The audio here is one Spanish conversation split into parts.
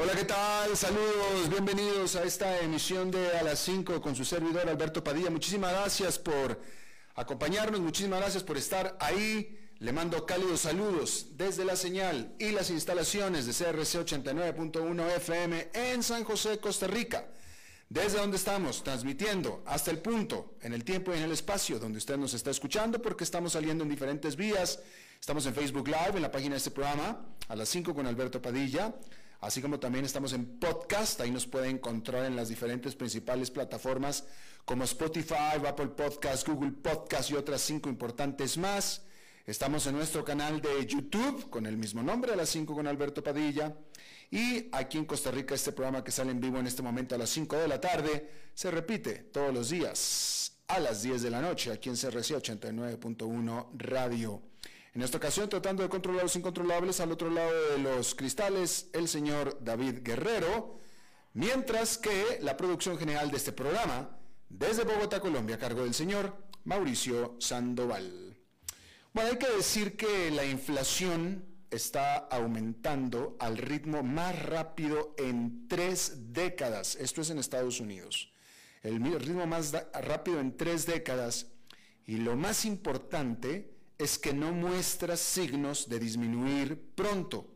Hola, ¿qué tal? Saludos, bienvenidos a esta emisión de A las 5 con su servidor Alberto Padilla. Muchísimas gracias por acompañarnos. Muchísimas gracias por estar ahí. Le mando cálidos saludos desde la señal y las instalaciones de CRC 89.1 FM en San José, Costa Rica. Desde donde estamos transmitiendo hasta el punto, en el tiempo y en el espacio donde usted nos está escuchando, porque estamos saliendo en diferentes vías. Estamos en Facebook Live, en la página de este programa, a las 5 con Alberto Padilla así como también estamos en podcast, ahí nos puede encontrar en las diferentes principales plataformas como Spotify, Apple Podcast, Google Podcast y otras cinco importantes más. Estamos en nuestro canal de YouTube con el mismo nombre, a las 5 con Alberto Padilla. Y aquí en Costa Rica este programa que sale en vivo en este momento a las 5 de la tarde se repite todos los días a las 10 de la noche aquí en CRC 89.1 Radio. En esta ocasión, tratando de controlar los incontrolables, al otro lado de los cristales, el señor David Guerrero, mientras que la producción general de este programa desde Bogotá, Colombia, a cargo del señor Mauricio Sandoval. Bueno, hay que decir que la inflación está aumentando al ritmo más rápido en tres décadas. Esto es en Estados Unidos. El ritmo más rápido en tres décadas. Y lo más importante es que no muestra signos de disminuir pronto.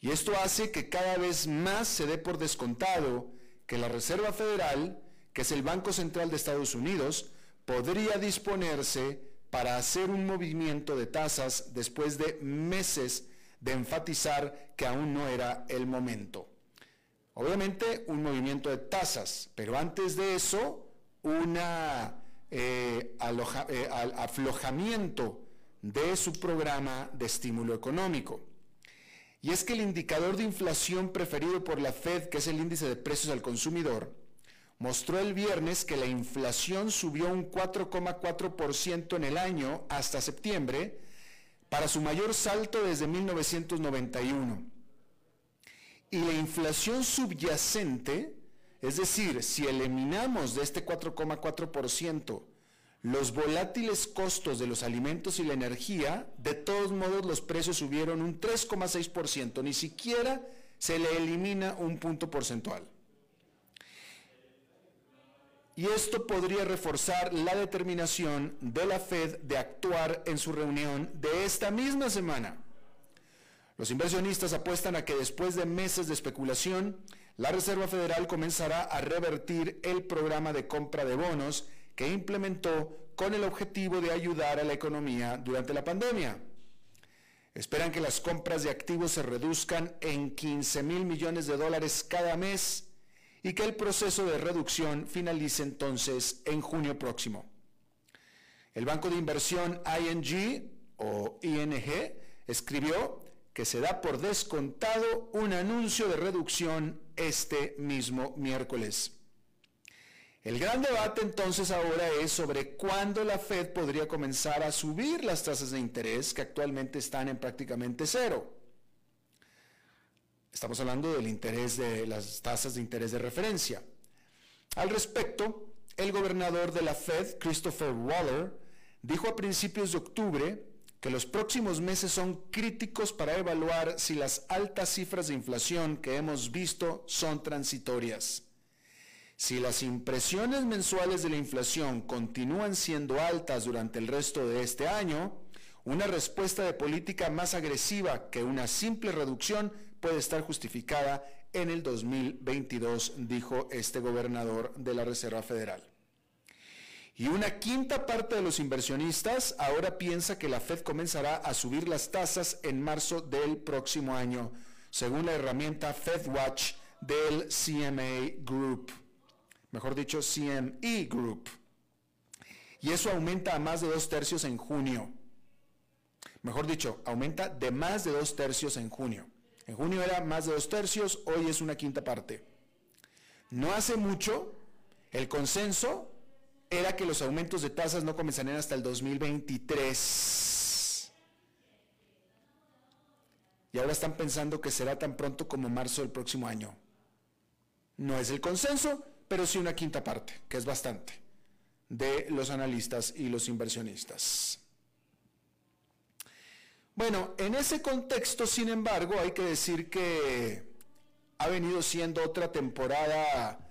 Y esto hace que cada vez más se dé por descontado que la Reserva Federal que es el Banco Central de Estados Unidos, podría disponerse para hacer un movimiento de tasas después de meses de enfatizar que aún no era el momento. Obviamente un movimiento de tasas, pero antes de eso, un eh, eh, aflojamiento de su programa de estímulo económico. Y es que el indicador de inflación preferido por la Fed, que es el índice de precios al consumidor, mostró el viernes que la inflación subió un 4,4% en el año hasta septiembre, para su mayor salto desde 1991. Y la inflación subyacente, es decir, si eliminamos de este 4,4% los volátiles costos de los alimentos y la energía, de todos modos los precios subieron un 3,6%, ni siquiera se le elimina un punto porcentual. Y esto podría reforzar la determinación de la Fed de actuar en su reunión de esta misma semana. Los inversionistas apuestan a que después de meses de especulación, la Reserva Federal comenzará a revertir el programa de compra de bonos que implementó con el objetivo de ayudar a la economía durante la pandemia. Esperan que las compras de activos se reduzcan en 15 mil millones de dólares cada mes y que el proceso de reducción finalice entonces en junio próximo. El banco de inversión ING o ING escribió que se da por descontado un anuncio de reducción este mismo miércoles. El gran debate entonces ahora es sobre cuándo la Fed podría comenzar a subir las tasas de interés que actualmente están en prácticamente cero. Estamos hablando del interés de las tasas de interés de referencia. Al respecto, el gobernador de la Fed, Christopher Waller, dijo a principios de octubre que los próximos meses son críticos para evaluar si las altas cifras de inflación que hemos visto son transitorias. Si las impresiones mensuales de la inflación continúan siendo altas durante el resto de este año, una respuesta de política más agresiva que una simple reducción puede estar justificada en el 2022, dijo este gobernador de la Reserva Federal. Y una quinta parte de los inversionistas ahora piensa que la Fed comenzará a subir las tasas en marzo del próximo año, según la herramienta FedWatch del CMA Group, mejor dicho, CME Group. Y eso aumenta a más de dos tercios en junio. Mejor dicho, aumenta de más de dos tercios en junio. En junio era más de dos tercios, hoy es una quinta parte. No hace mucho, el consenso era que los aumentos de tasas no comenzarían hasta el 2023. Y ahora están pensando que será tan pronto como marzo del próximo año. No es el consenso, pero sí una quinta parte, que es bastante, de los analistas y los inversionistas. Bueno, en ese contexto, sin embargo, hay que decir que ha venido siendo otra temporada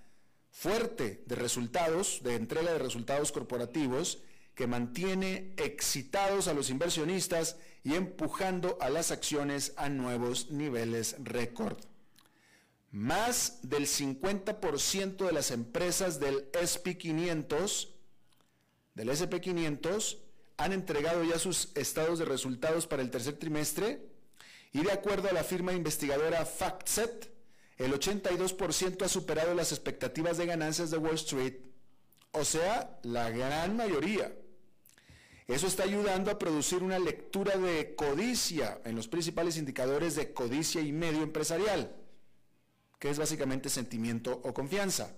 fuerte de resultados, de entrega de resultados corporativos, que mantiene excitados a los inversionistas y empujando a las acciones a nuevos niveles récord. Más del 50% de las empresas del SP500, del SP500, han entregado ya sus estados de resultados para el tercer trimestre y de acuerdo a la firma investigadora FactSet, el 82% ha superado las expectativas de ganancias de Wall Street, o sea, la gran mayoría. Eso está ayudando a producir una lectura de codicia en los principales indicadores de codicia y medio empresarial, que es básicamente sentimiento o confianza.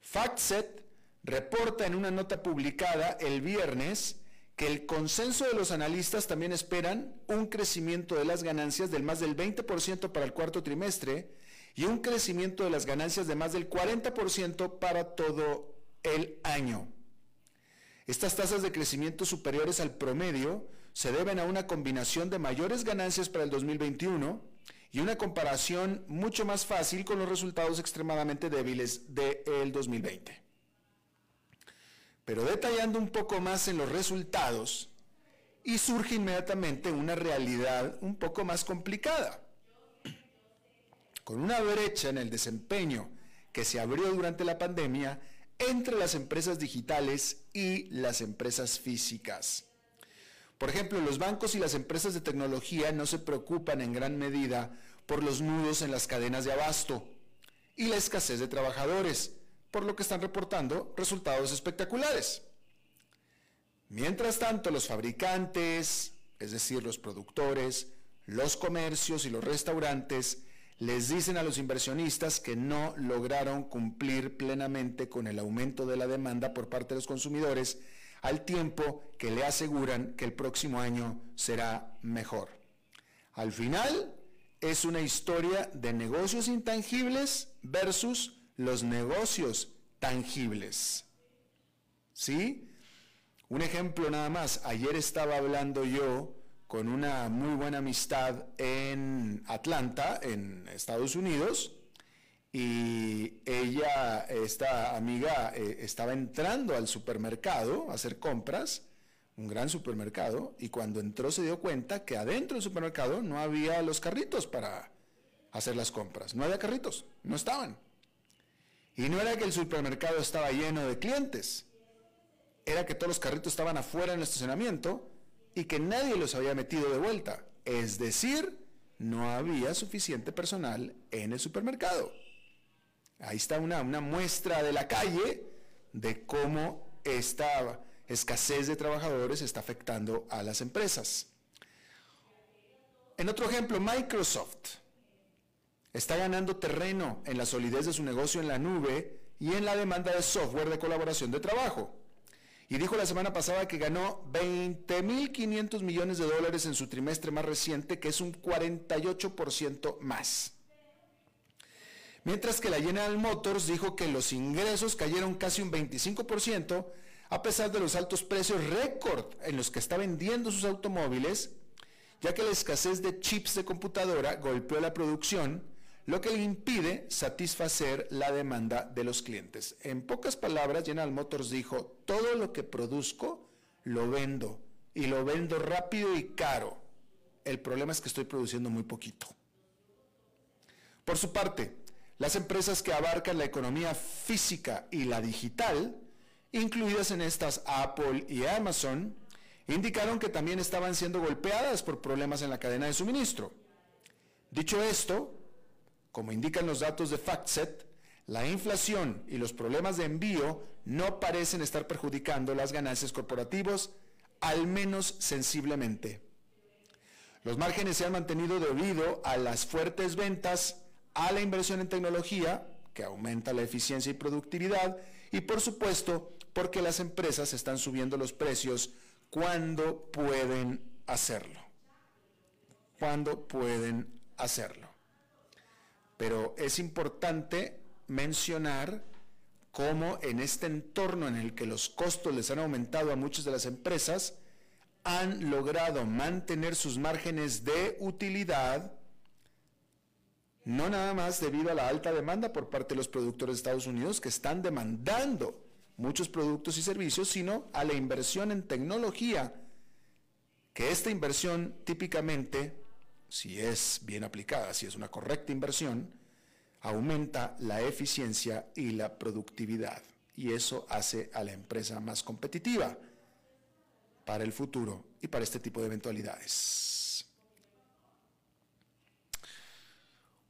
FactSet reporta en una nota publicada el viernes que el consenso de los analistas también esperan un crecimiento de las ganancias del más del 20% para el cuarto trimestre y un crecimiento de las ganancias de más del 40% para todo el año. Estas tasas de crecimiento superiores al promedio se deben a una combinación de mayores ganancias para el 2021 y una comparación mucho más fácil con los resultados extremadamente débiles del 2020. Pero detallando un poco más en los resultados, y surge inmediatamente una realidad un poco más complicada. Con una brecha en el desempeño que se abrió durante la pandemia entre las empresas digitales y las empresas físicas. Por ejemplo, los bancos y las empresas de tecnología no se preocupan en gran medida por los nudos en las cadenas de abasto y la escasez de trabajadores, por lo que están reportando resultados espectaculares. Mientras tanto, los fabricantes, es decir, los productores, los comercios y los restaurantes, les dicen a los inversionistas que no lograron cumplir plenamente con el aumento de la demanda por parte de los consumidores, al tiempo que le aseguran que el próximo año será mejor. Al final, es una historia de negocios intangibles versus los negocios tangibles. ¿Sí? Un ejemplo nada más. Ayer estaba hablando yo con una muy buena amistad en Atlanta, en Estados Unidos, y ella, esta amiga, eh, estaba entrando al supermercado a hacer compras, un gran supermercado, y cuando entró se dio cuenta que adentro del supermercado no había los carritos para hacer las compras. No había carritos, no estaban. Y no era que el supermercado estaba lleno de clientes, era que todos los carritos estaban afuera en el estacionamiento y que nadie los había metido de vuelta. Es decir, no había suficiente personal en el supermercado. Ahí está una, muestra de la calle de cómo esta escasez de trabajadores está afectando a las empresas. En otro ejemplo, Microsoft está ganando terreno en la solidez de su negocio en la nube y en la demanda de software de colaboración de trabajo. Y dijo la semana pasada que ganó 20.500 millones de dólares en su trimestre más reciente, que es un 48% más. Mientras que la General Motors dijo que los ingresos cayeron casi un 25%, a pesar de los altos precios récord en los que está vendiendo sus automóviles, ya que la escasez de chips de computadora golpeó la producción lo que le impide satisfacer la demanda de los clientes. En pocas palabras, General Motors dijo, todo lo que produzco lo vendo y lo vendo rápido y caro. El problema es que estoy produciendo muy poquito. Por su parte, las empresas que abarcan la economía física y la digital, incluidas en estas Apple y Amazon, indicaron que también estaban siendo golpeadas por problemas en la cadena de suministro. Dicho esto, como indican los datos de FactSet, la inflación y los problemas de envío no parecen estar perjudicando las ganancias corporativas, al menos sensiblemente. Los márgenes se han mantenido debido a las fuertes ventas, a la inversión en tecnología, que aumenta la eficiencia y productividad, y por supuesto, porque las empresas están subiendo los precios cuando pueden hacerlo. Cuando pueden hacerlo. Pero es importante mencionar cómo en este entorno en el que los costos les han aumentado a muchas de las empresas, han logrado mantener sus márgenes de utilidad, no nada más debido a la alta demanda por parte de los productores de Estados Unidos que están demandando muchos productos y servicios, sino a la inversión en tecnología, que esta inversión típicamente, si es bien aplicada, si es una correcta inversión, aumenta la eficiencia y la productividad. Y eso hace a la empresa más competitiva para el futuro y para este tipo de eventualidades.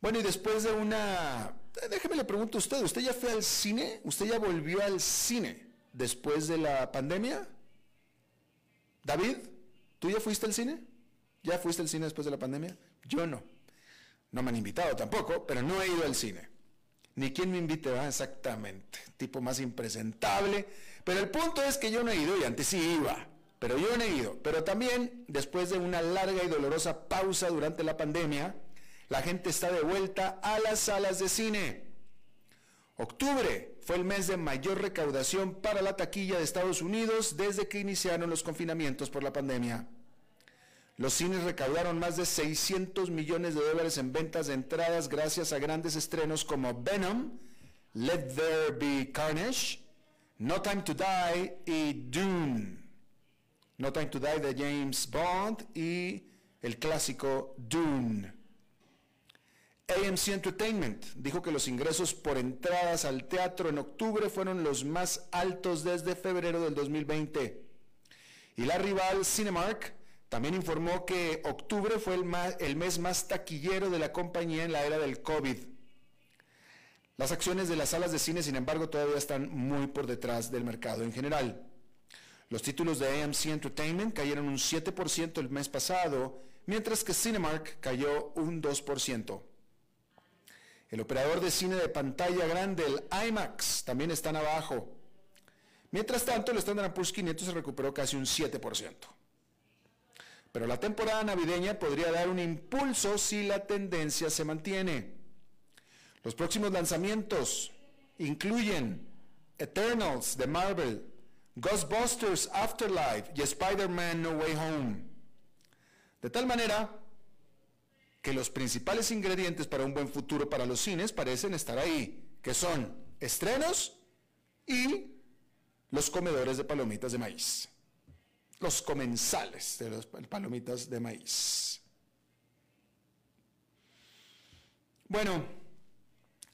Bueno, y después de una... Déjeme le pregunto a usted, ¿usted ya fue al cine? ¿Usted ya volvió al cine después de la pandemia? David, ¿tú ya fuiste al cine? ¿Ya fuiste al cine después de la pandemia? Yo no. No me han invitado tampoco, pero no he ido al cine. Ni quien me invite va exactamente. Tipo más impresentable. Pero el punto es que yo no he ido y antes sí iba pero yo no he ido. Pero también, después de una larga y dolorosa pausa durante la pandemia, la gente está de vuelta a las salas de cine. Octubre fue el mes de mayor recaudación para la taquilla de Estados Unidos desde que iniciaron los confinamientos por la pandemia. Los cines recaudaron más de 600 millones de dólares en ventas de entradas gracias a grandes estrenos como Venom, Let There Be Carnage, No Time to Die y Dune. No Time to Die de James Bond y el clásico Dune. AMC Entertainment dijo que los ingresos por entradas al teatro en octubre fueron los más altos desde febrero del 2020. Y la rival Cinemark también informó que octubre fue el, mes más taquillero de la compañía en la era del COVID. Las acciones de las salas de cine, sin embargo, todavía están muy por detrás del mercado en general. Los títulos de AMC Entertainment cayeron un 7% el mes pasado, mientras que Cinemark cayó un 2%. El operador de cine de pantalla grande, el IMAX, también están abajo. Mientras tanto, el Standard Poor's 500 se recuperó casi un 7%. Pero la temporada navideña podría dar un impulso si la tendencia se mantiene. Los próximos lanzamientos incluyen Eternals de Marvel, Ghostbusters Afterlife y Spider-Man No Way Home. De tal manera que los principales ingredientes para un buen futuro para los cines parecen estar ahí, que son estrenos y los comedores de palomitas de maíz. Los comensales de las palomitas de maíz. Bueno,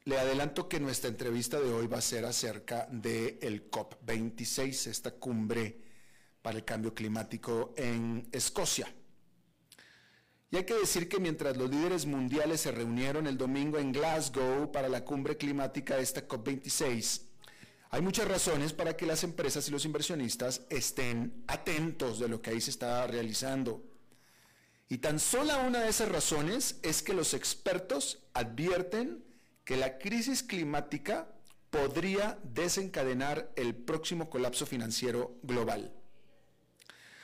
le adelanto que nuestra entrevista de hoy va a ser acerca del el COP26, esta cumbre para el cambio climático en Escocia. Y hay que decir que mientras los líderes mundiales se reunieron el domingo en Glasgow para la cumbre climática de esta COP26, hay muchas razones para que las empresas y los inversionistas estén atentos de lo que ahí se está realizando. Y tan sola una de esas razones es que los expertos advierten que la crisis climática podría desencadenar el próximo colapso financiero global.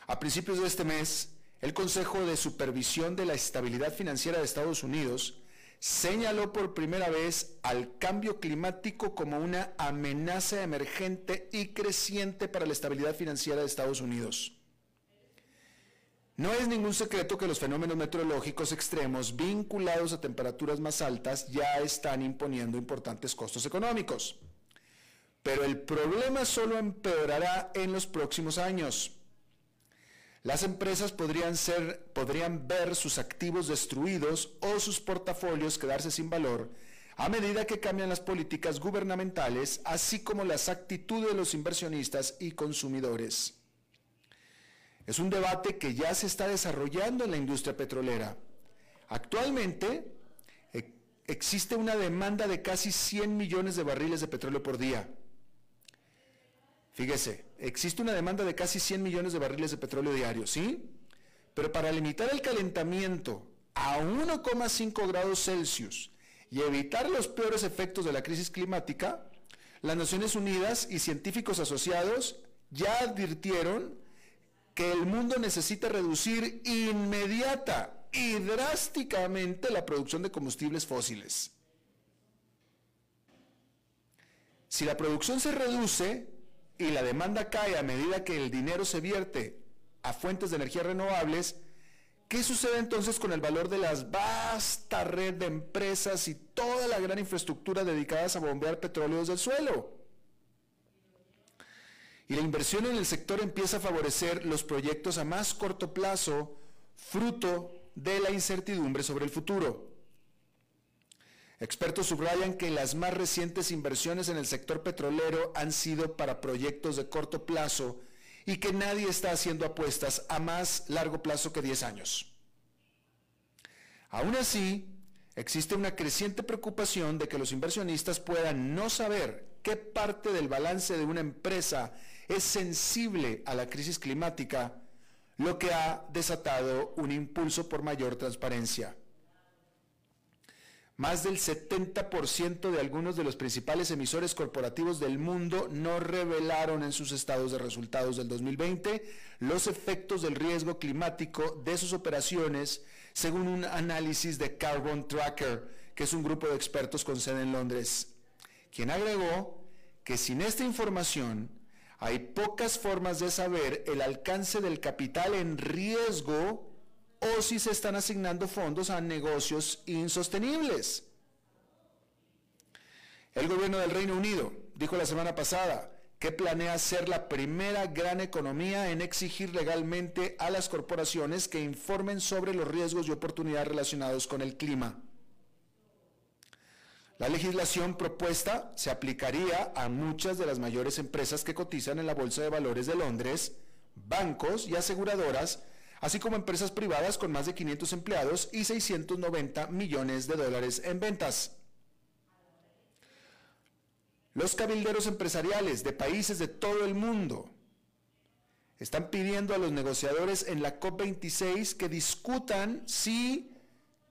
A principios de este mes, el Consejo de Supervisión de la Estabilidad Financiera de Estados Unidos señaló por primera vez al cambio climático como una amenaza emergente y creciente para la estabilidad financiera de Estados Unidos. No es ningún secreto que los fenómenos meteorológicos extremos vinculados a temperaturas más altas ya están imponiendo importantes costos económicos. Pero el problema solo empeorará en los próximos años. Las empresas podrían, ver sus activos destruidos o sus portafolios quedarse sin valor a medida que cambian las políticas gubernamentales, así como las actitudes de los inversionistas y consumidores. Es un debate que ya se está desarrollando en la industria petrolera. Actualmente e, existe una demanda de casi 100 millones de barriles de petróleo por día. Fíjese, existe una demanda de casi 100 millones de barriles de petróleo diario, ¿sí? Pero para limitar el calentamiento a 1,5 grados Celsius y evitar los peores efectos de la crisis climática, las Naciones Unidas y científicos asociados ya advirtieron que el mundo necesita reducir inmediata y drásticamente la producción de combustibles fósiles. Si la producción se reduce y la demanda cae a medida que el dinero se vierte a fuentes de energía renovables, ¿qué sucede entonces con el valor de las vasta red de empresas y toda la gran infraestructura dedicadas a bombear petróleo desde el suelo? y la inversión en el sector empieza a favorecer los proyectos a más corto plazo, fruto de la incertidumbre sobre el futuro. Expertos subrayan que las más recientes inversiones en el sector petrolero han sido para proyectos de corto plazo y que nadie está haciendo apuestas a más largo plazo que 10 años. Aún así, existe una creciente preocupación de que los inversionistas puedan no saber qué parte del balance de una empresa es sensible a la crisis climática, lo que ha desatado un impulso por mayor transparencia. Más del 70% de algunos de los principales emisores corporativos del mundo no revelaron en sus estados de resultados del 2020 los efectos del riesgo climático de sus operaciones, según un análisis de Carbon Tracker, que es un grupo de expertos con sede en Londres, quien agregó que sin esta información, hay pocas formas de saber el alcance del capital en riesgo o si se están asignando fondos a negocios insostenibles. El gobierno del Reino Unido dijo la semana pasada que planea ser la primera gran economía en exigir legalmente a las corporaciones que informen sobre los riesgos y oportunidades relacionados con el clima. La legislación propuesta se aplicaría a muchas de las mayores empresas que cotizan en la Bolsa de Valores de Londres, bancos y aseguradoras, así como empresas privadas con más de 500 empleados y 690 millones de dólares en ventas. Los cabilderos empresariales de países de todo el mundo están pidiendo a los negociadores en la COP26 que discutan si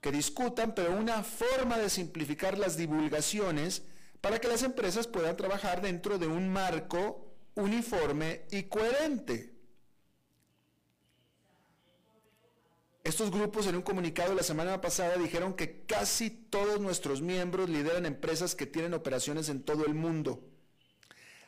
que discutan, pero una forma de simplificar las divulgaciones para que las empresas puedan trabajar dentro de un marco uniforme y coherente. Estos grupos en un comunicado la semana pasada dijeron que casi todos nuestros miembros lideran empresas que tienen operaciones en todo el mundo.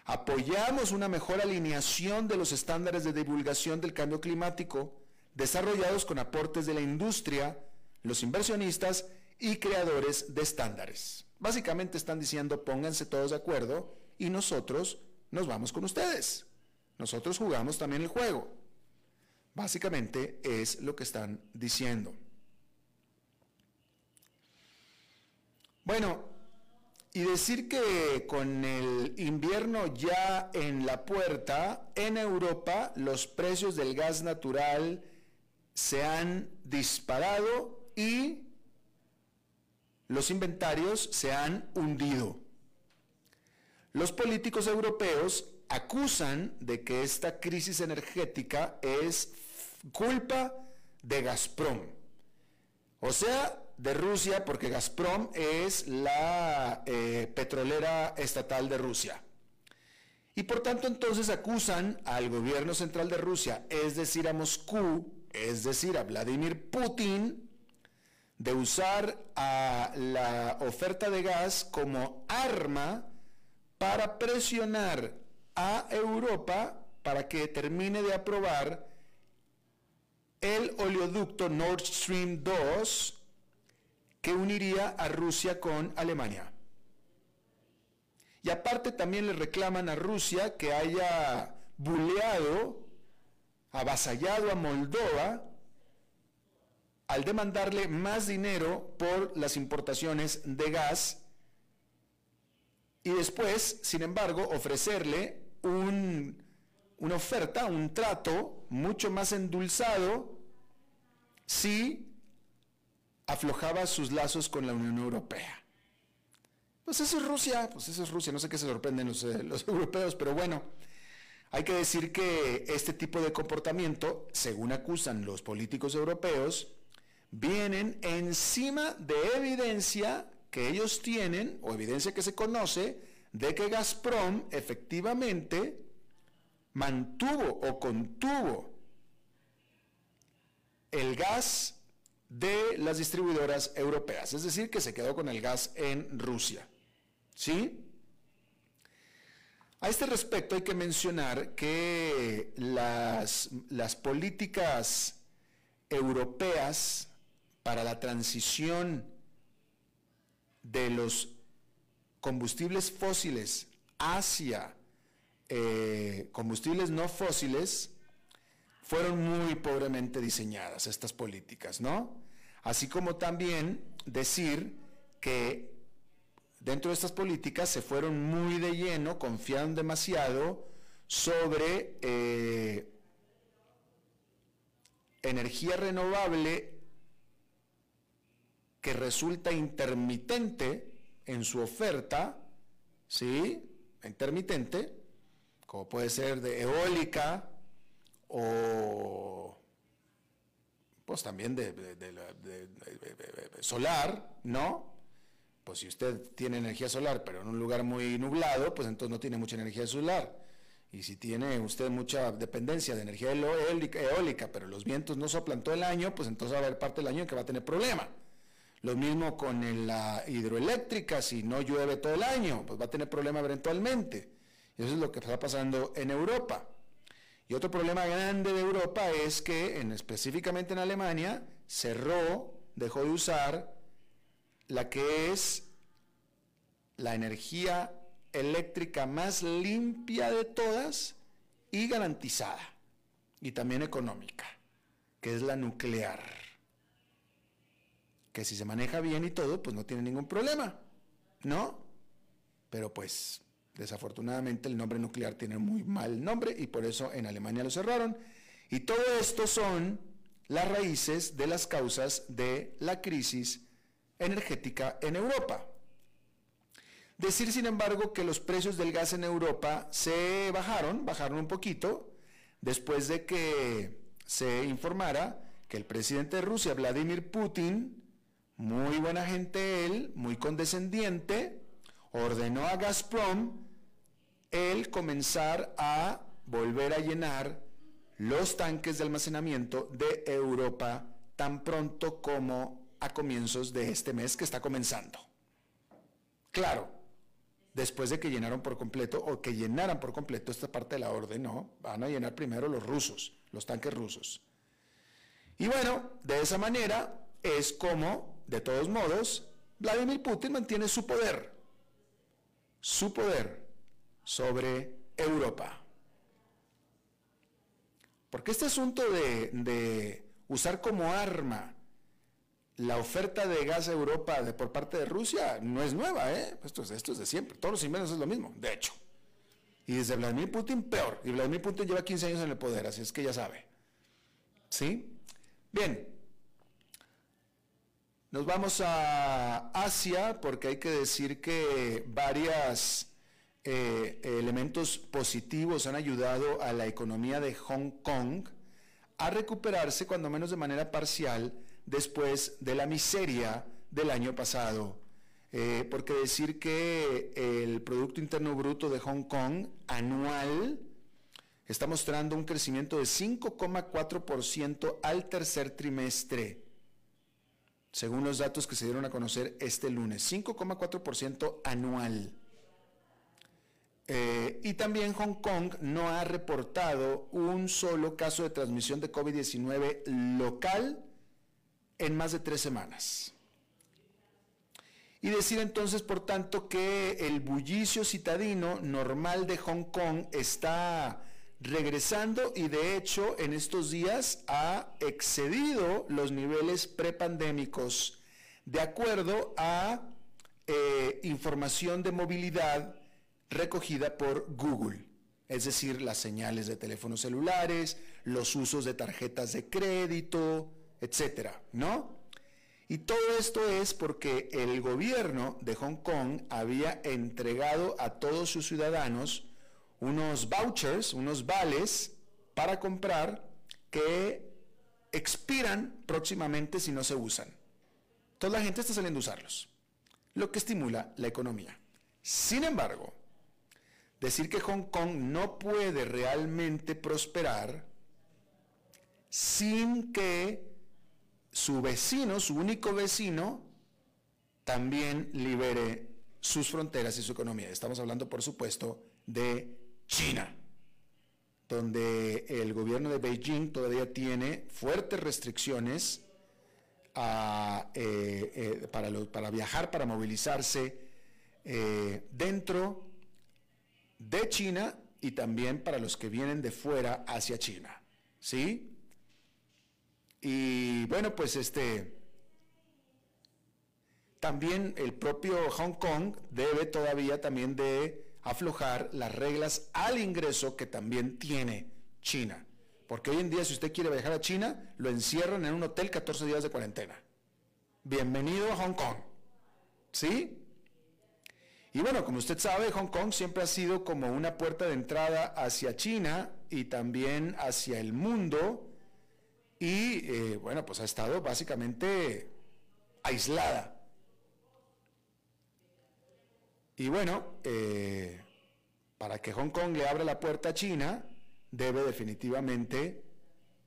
Apoyamos una mejor alineación de los estándares de divulgación del cambio climático desarrollados con aportes de la industria, los inversionistas y creadores de estándares. Básicamente están diciendo pónganse todos de acuerdo y nosotros nos vamos con ustedes. Nosotros jugamos también el juego. Básicamente es lo que están diciendo. Bueno, y decir que con el invierno ya en la puerta, en Europa los precios del gas natural se han disparado y los inventarios se han hundido. Los políticos europeos acusan de que esta crisis energética es culpa de Gazprom. O sea, de Rusia, porque Gazprom es la eh, petrolera estatal de Rusia. Y por tanto entonces acusan al gobierno central de Rusia, es decir, a Moscú, es decir, a Vladimir Putin, de usar a la oferta de gas como arma para presionar a Europa para que termine de aprobar el oleoducto Nord Stream 2 que uniría a Rusia con Alemania. Y aparte también le reclaman a Rusia que haya buleado avasallado a Moldova al demandarle más dinero por las importaciones de gas y después, sin embargo, ofrecerle una oferta, un trato mucho más endulzado si aflojaba sus lazos con la Unión Europea. Pues eso es Rusia, pues eso es Rusia, no sé qué se sorprenden los, eh, los europeos, pero bueno, hay que decir que este tipo de comportamiento, según acusan los políticos europeos, vienen encima de evidencia que ellos tienen, o evidencia que se conoce, de que Gazprom efectivamente mantuvo o contuvo el gas de las distribuidoras europeas, es decir, que se quedó con el gas en Rusia. ¿Sí? A este respecto hay que mencionar que las, las políticas europeas para la transición de los combustibles fósiles hacia eh, combustibles no fósiles fueron muy pobremente diseñadas estas políticas, ¿no? Así como también decir que dentro de estas políticas se fueron muy de lleno, confiaron demasiado sobre eh, energía renovable que resulta intermitente en su oferta, ¿sí? Intermitente, como puede ser de eólica o pues también de, solar, ¿no? Pues si usted tiene energía solar, pero en un lugar muy nublado, pues entonces no tiene mucha energía solar. Y si tiene usted mucha dependencia de energía eólica, pero los vientos no soplan todo el año, pues entonces va a haber parte del año que va a tener problema. Lo mismo con la hidroeléctrica, si no llueve todo el año, pues va a tener problema eventualmente. Eso es lo que está pasando en Europa. Y otro problema grande de Europa es que, en, específicamente en Alemania, cerró, dejó de usar la que es la energía eléctrica más limpia de todas y garantizada, y también económica, que es la nuclear que si se maneja bien y todo, pues no tiene ningún problema, ¿no? Pero pues desafortunadamente el nombre nuclear tiene muy mal nombre y por eso en Alemania lo cerraron. Y todo esto son las raíces de las causas de la crisis energética en Europa. Decir, sin embargo, que los precios del gas en Europa se bajaron, bajaron un poquito, después de que se informara que el presidente de Rusia, Vladimir Putin, muy buena gente él, muy condescendiente, ordenó a Gazprom él comenzar a volver a llenar los tanques de almacenamiento de Europa tan pronto como a comienzos de este mes que está comenzando. Claro, después de que llenaron por completo o que llenaran por completo esta parte de la orden, no, van a llenar primero los rusos, los tanques rusos. Y bueno, de esa manera es como de todos modos, Vladimir Putin mantiene su poder, su poder sobre Europa. Porque este asunto de, usar como arma la oferta de gas a Europa de, por parte de Rusia no es nueva, ¿eh? Esto es, esto es de siempre. Todos los invernos es lo mismo, de hecho. Y desde Vladimir Putin, peor. Y Vladimir Putin lleva 15 años en el poder, así es que ya sabe. ¿Sí? Bien, nos vamos a Asia porque hay que decir que varios eh, elementos positivos han ayudado a la economía de Hong Kong a recuperarse cuando menos de manera parcial después de la miseria del año pasado. Eh, porque decir que el Producto Interno Bruto de Hong Kong anual está mostrando un crecimiento de 5,4% al tercer trimestre según los datos que se dieron a conocer este lunes, 5,4% anual. Eh, y también Hong Kong no ha reportado un solo caso de transmisión de COVID-19 local en más de tres semanas. Y decir entonces, por tanto, que el bullicio citadino normal de Hong Kong está regresando y de hecho en estos días ha excedido los niveles prepandémicos de acuerdo a eh, información de movilidad recogida por Google, es decir, las señales de teléfonos celulares, los usos de tarjetas de crédito, etcétera, ¿no? Y todo esto es porque el gobierno de Hong Kong había entregado a todos sus ciudadanos unos vouchers, unos vales para comprar que expiran próximamente si no se usan. Toda la gente está saliendo a usarlos, lo que estimula la economía. Sin embargo, decir que Hong Kong no puede realmente prosperar sin que su vecino, su único vecino, también libere sus fronteras y su economía. Estamos hablando, por supuesto, de China, donde el gobierno de Beijing todavía tiene fuertes restricciones eh, eh, para, para, viajar, para movilizarse eh, dentro de China y también para los que vienen de fuera hacia China. ¿Sí? Y bueno, pues este, también el propio Hong Kong debe todavía también de aflojar las reglas al ingreso que también tiene China. Porque hoy en día si usted quiere viajar a China, lo encierran en un hotel 14 días de cuarentena. Bienvenido a Hong Kong. ¿Sí? Y bueno, como usted sabe, Hong Kong siempre ha sido como una puerta de entrada hacia China y también hacia el mundo y eh, bueno, pues ha estado básicamente aislada. Y bueno, eh, para que Hong Kong le abra la puerta a China, debe definitivamente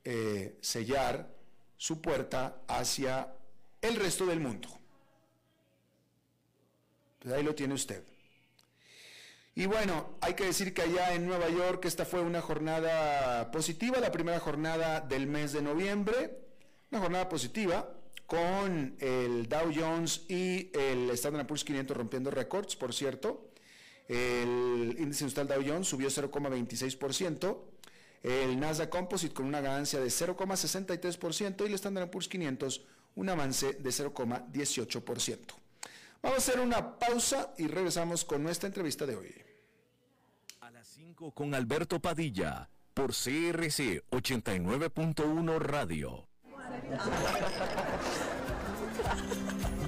eh, sellar su puerta hacia el resto del mundo. Pues ahí lo tiene usted. Y bueno, hay que decir que allá en Nueva York esta fue una jornada positiva, la primera jornada del mes de noviembre, una jornada positiva con el Dow Jones y el Standard Poor's 500 rompiendo récords, por cierto. El índice industrial Dow Jones subió 0,26%, el Nasdaq Composite con una ganancia de 0,63% y el Standard Poor's 500 un avance de 0,18%. Vamos a hacer una pausa y regresamos con nuestra entrevista de hoy con Alberto Padilla por CRC 89.1 Radio.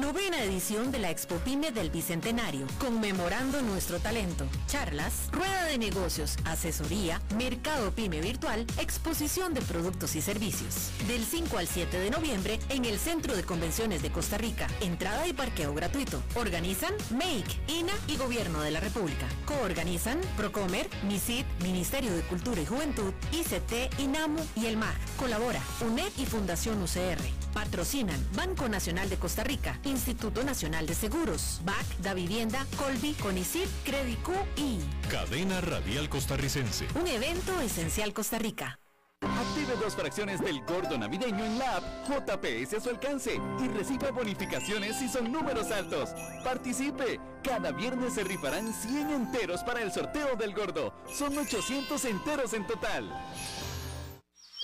Novena edición de la Expo Pyme del Bicentenario, conmemorando nuestro talento. Charlas, rueda de negocios, asesoría, mercado Pyme virtual, exposición de productos y servicios. Del 5 al 7 de noviembre en el Centro de Convenciones de Costa Rica. Entrada y parqueo gratuito. Organizan Make, INA y Gobierno de la República. Coorganizan Procomer, MISID, Ministerio de Cultura y Juventud, ICT, INAMU y el MAG. Colabora UNED y Fundación UCR. Patrocinan Banco Nacional de Costa Rica, Instituto Nacional de Seguros, BAC, Da Vivienda, Colby, Conicip, Credicu y Cadena Radial Costarricense. Un evento esencial Costa Rica. Active dos fracciones del gordo navideño en la app JPS a su alcance y reciba bonificaciones si son números altos. Participe. Cada viernes se rifarán 100 enteros para el sorteo del gordo. Son 800 enteros en total.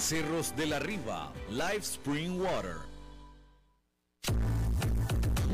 Cerros de la Riva, Live Spring Water.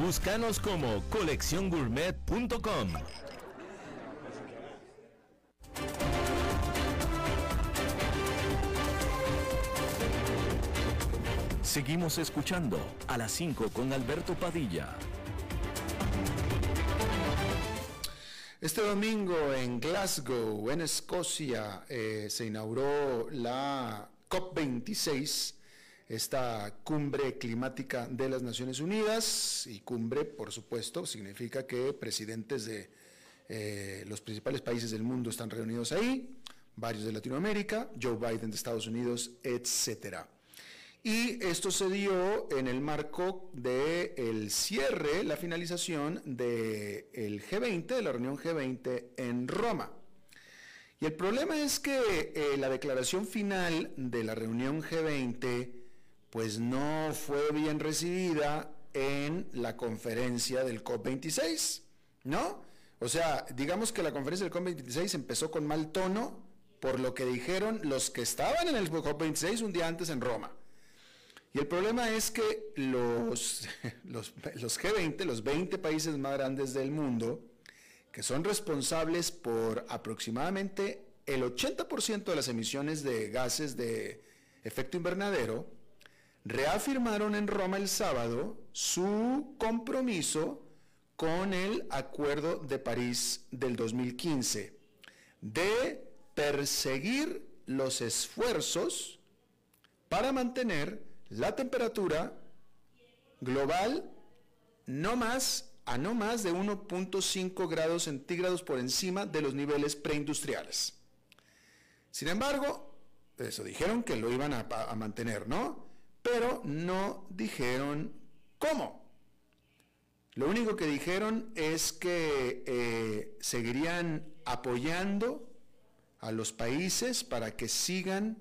Búscanos como colecciongourmet.com. Seguimos escuchando a las 5 con Alberto Padilla. Este domingo en Glasgow, en Escocia, eh, se inauguró la COP26 esta cumbre climática de las Naciones Unidas y cumbre, por supuesto, significa que presidentes de eh, los principales países del mundo están reunidos ahí, varios de Latinoamérica, Joe Biden de Estados Unidos, etcétera. Y esto se dio en el marco del el cierre, la finalización del el G20, de la reunión G20 en Roma. Y el problema es que eh, la declaración final de la reunión G20 pues no fue bien recibida en la conferencia del COP26, ¿no? O sea, digamos que la conferencia del COP26 empezó con mal tono por lo que dijeron los que estaban en el COP26 un día antes en Roma. Y el problema es que los, los, los G20, los 20 países más grandes del mundo, que son responsables por aproximadamente el 80% de las emisiones de gases de efecto invernadero, reafirmaron en Roma el sábado su compromiso con el Acuerdo de París del 2015 de perseguir los esfuerzos para mantener la temperatura global no más a no más de 1.5 grados centígrados por encima de los niveles preindustriales. Sin embargo, eso dijeron que lo iban a, a mantener, ¿no? Pero no dijeron cómo. Lo único que dijeron es que eh, seguirían apoyando a los países para que sigan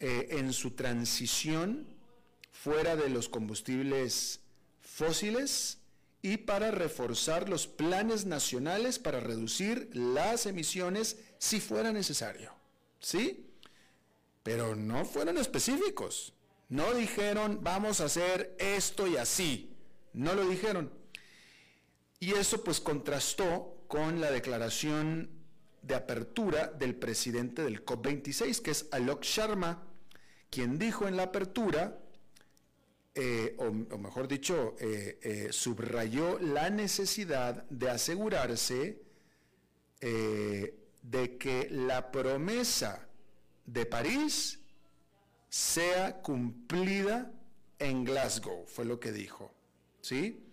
eh, en su transición fuera de los combustibles fósiles y para reforzar los planes nacionales para reducir las emisiones si fuera necesario. ¿Sí? Pero no fueron específicos. No dijeron, vamos a hacer esto y así. No lo dijeron. Y eso pues contrastó con la declaración de apertura del presidente del COP26, que es Alok Sharma, quien dijo en la apertura, eh, o, mejor dicho, eh, eh, subrayó la necesidad de asegurarse de que la promesa de París sea cumplida en Glasgow, fue lo que dijo. ¿Sí?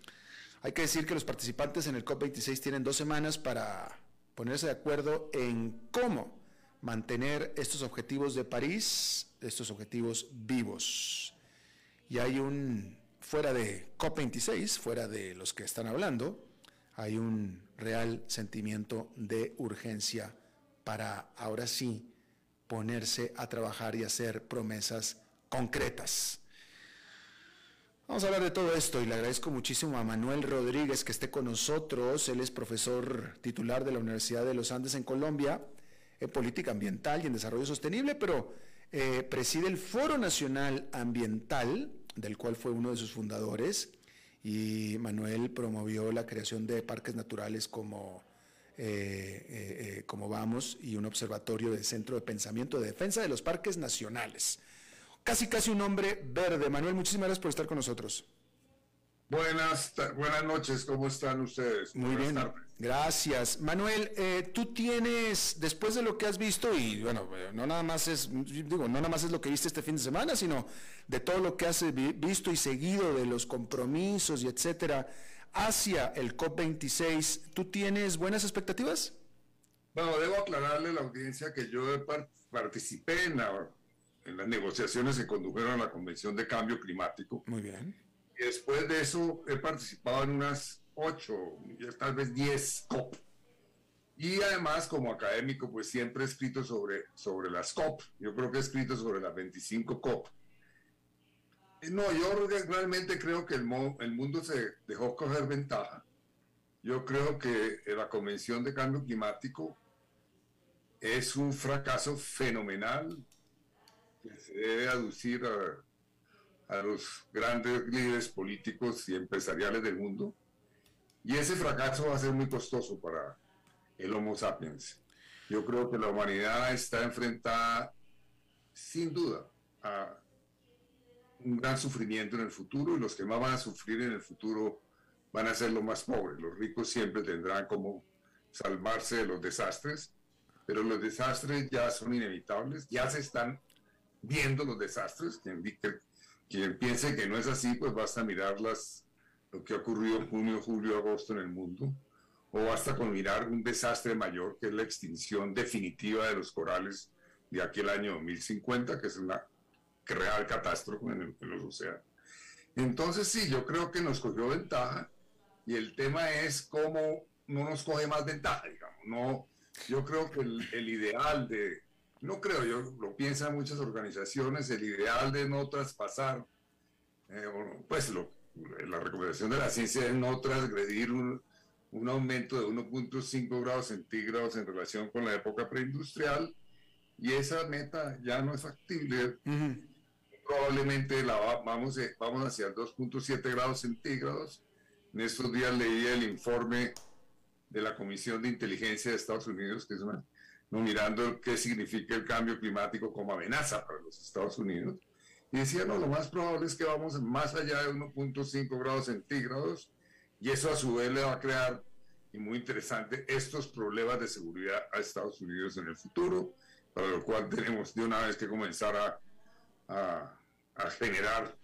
Hay que decir que los participantes en el COP26 tienen dos semanas para ponerse de acuerdo en cómo mantener estos objetivos de París, estos objetivos vivos. Y hay un, fuera de COP26, fuera de los que están hablando, hay un real sentimiento de urgencia para ahora sí ponerse a trabajar y hacer promesas concretas. Vamos a hablar de todo esto y le agradezco muchísimo a Manuel Rodríguez que esté con nosotros. Él es profesor titular de la Universidad de los Andes en Colombia en política ambiental y en desarrollo sostenible, pero eh, preside el Foro Nacional Ambiental, del cual fue uno de sus fundadores, y Manuel promovió la creación de parques naturales como eh, eh, eh, como vamos, y un observatorio del Centro de Pensamiento de Defensa de los Parques Nacionales. Casi, casi un hombre verde. Manuel, muchísimas gracias por estar con nosotros. Buenas, buenas noches, ¿cómo están ustedes? Muy bien, gracias. Manuel, eh, tú tienes, después de lo que has visto, y bueno, no nada más es, digo, no nada más es lo que viste este fin de semana, sino de todo lo que has visto y seguido de los compromisos y etcétera, hacia el COP26, ¿tú tienes buenas expectativas? Bueno, debo aclararle a la audiencia que yo participé en, en las negociaciones que condujeron a la Convención de Cambio Climático. Muy bien después de eso he participado en unas ocho, tal vez diez COP. Y además, como académico, pues siempre he escrito sobre, sobre las COP. Yo creo que he escrito sobre las 25 COP. No, yo realmente creo que el, el mundo se dejó coger ventaja. Yo creo que la Convención de Cambio Climático es un fracaso fenomenal que se debe aducir a a los grandes líderes políticos y empresariales del mundo. Y ese fracaso va a ser muy costoso para el Homo sapiens. Yo creo que la humanidad está enfrentada, sin duda, a un gran sufrimiento en el futuro y los que más van a sufrir en el futuro van a ser los más pobres. Los ricos siempre tendrán como salvarse de los desastres, pero los desastres ya son inevitables, ya se están viendo los desastres, indica quien piense que no es así, pues basta mirar las, lo que ocurrió en junio, julio, agosto en el mundo, o basta con mirar un desastre mayor que es la extinción definitiva de los corales de aquel año 2050, que es una real catástrofe en, los océanos. Entonces sí, yo creo que nos cogió ventaja y el tema es cómo no nos coge más ventaja, digamos. No, yo creo que el ideal de, no creo, yo lo piensan muchas organizaciones, el ideal de no traspasar, eh, pues lo, la recomendación de la ciencia es no transgredir un, aumento de 1.5 grados centígrados en relación con la época preindustrial, y esa meta ya no es factible. Probablemente vamos, eh, vamos hacia 2.7 grados centígrados. En estos días leí el informe de la Comisión de Inteligencia de Estados Unidos, que es una mirando qué significa el cambio climático como amenaza para los Estados Unidos. Y decía, no, lo más probable es que vamos más allá de 1.5 grados centígrados y eso a su vez le va a crear, y muy interesante, estos problemas de seguridad a Estados Unidos en el futuro, para lo cual tenemos de una vez que comenzar a, a, a generar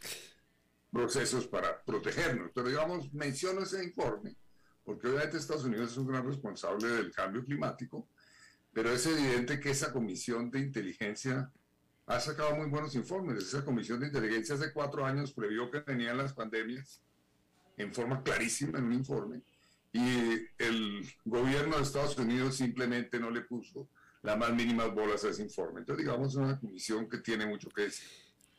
procesos para protegernos. Pero digamos, menciono ese informe, porque obviamente Estados Unidos es un gran responsable del cambio climático, pero es evidente que esa comisión de inteligencia ha sacado muy buenos informes. Esa comisión de inteligencia hace cuatro años previó que tenían las pandemias en forma clarísima en un informe y el gobierno de Estados Unidos simplemente no le puso las más mínimas bolas a ese informe. Entonces, digamos, es una comisión que tiene mucho que decir.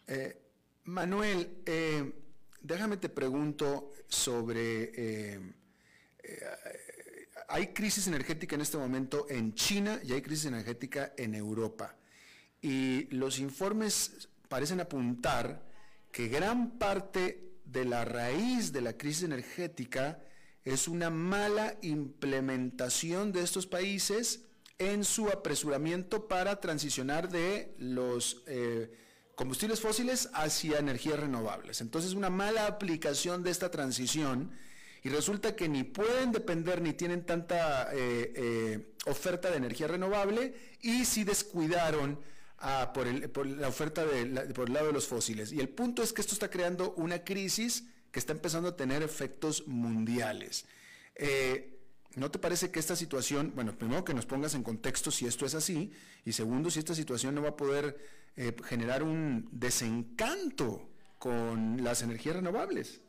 Eh, Manuel, eh, déjame te pregunto sobre eh, hay crisis energética en este momento en China y hay crisis energética en Europa. Y los informes parecen apuntar que gran parte de la raíz de la crisis energética es una mala implementación de estos países en su apresuramiento para transicionar de los eh, combustibles fósiles hacia energías renovables. Entonces, una mala aplicación de esta transición y resulta que ni pueden depender ni tienen tanta eh, eh, oferta de energía renovable y si descuidaron ah, por, la oferta por el lado de los fósiles. Y el punto es que esto está creando una crisis que está empezando a tener efectos mundiales. ¿No te parece que esta situación, bueno, primero que nos pongas en contexto si esto es así, y segundo, si esta situación no va a poder generar un desencanto con las energías renovables?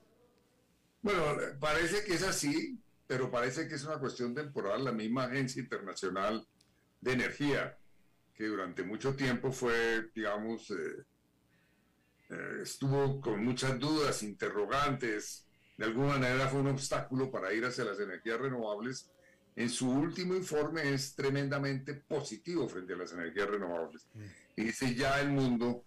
Bueno, parece que es así, pero parece que es una cuestión temporal. La misma Agencia Internacional de Energía, que durante mucho tiempo fue, digamos, eh, eh, estuvo con muchas dudas, interrogantes, de alguna manera fue un obstáculo para ir hacia las energías renovables. En su último informe es tremendamente positivo frente a las energías renovables. Mm. Y dice ya el mundo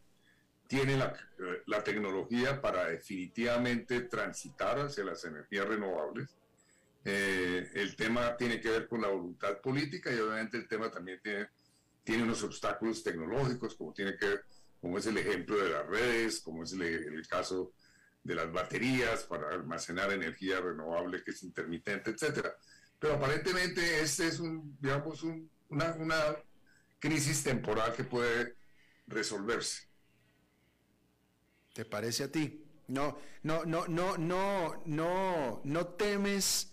tiene la, tecnología para definitivamente transitar hacia las energías renovables. Eh, el tema tiene que ver con la voluntad política y obviamente el tema también tiene, tiene unos obstáculos tecnológicos, como tiene que como es el ejemplo de las redes, como es el, caso de las baterías para almacenar energía renovable que es intermitente, etcétera. Pero aparentemente este es un, digamos, una, una crisis temporal que puede resolverse. ¿Te parece a ti? No, no, no, no, no, no, no temes,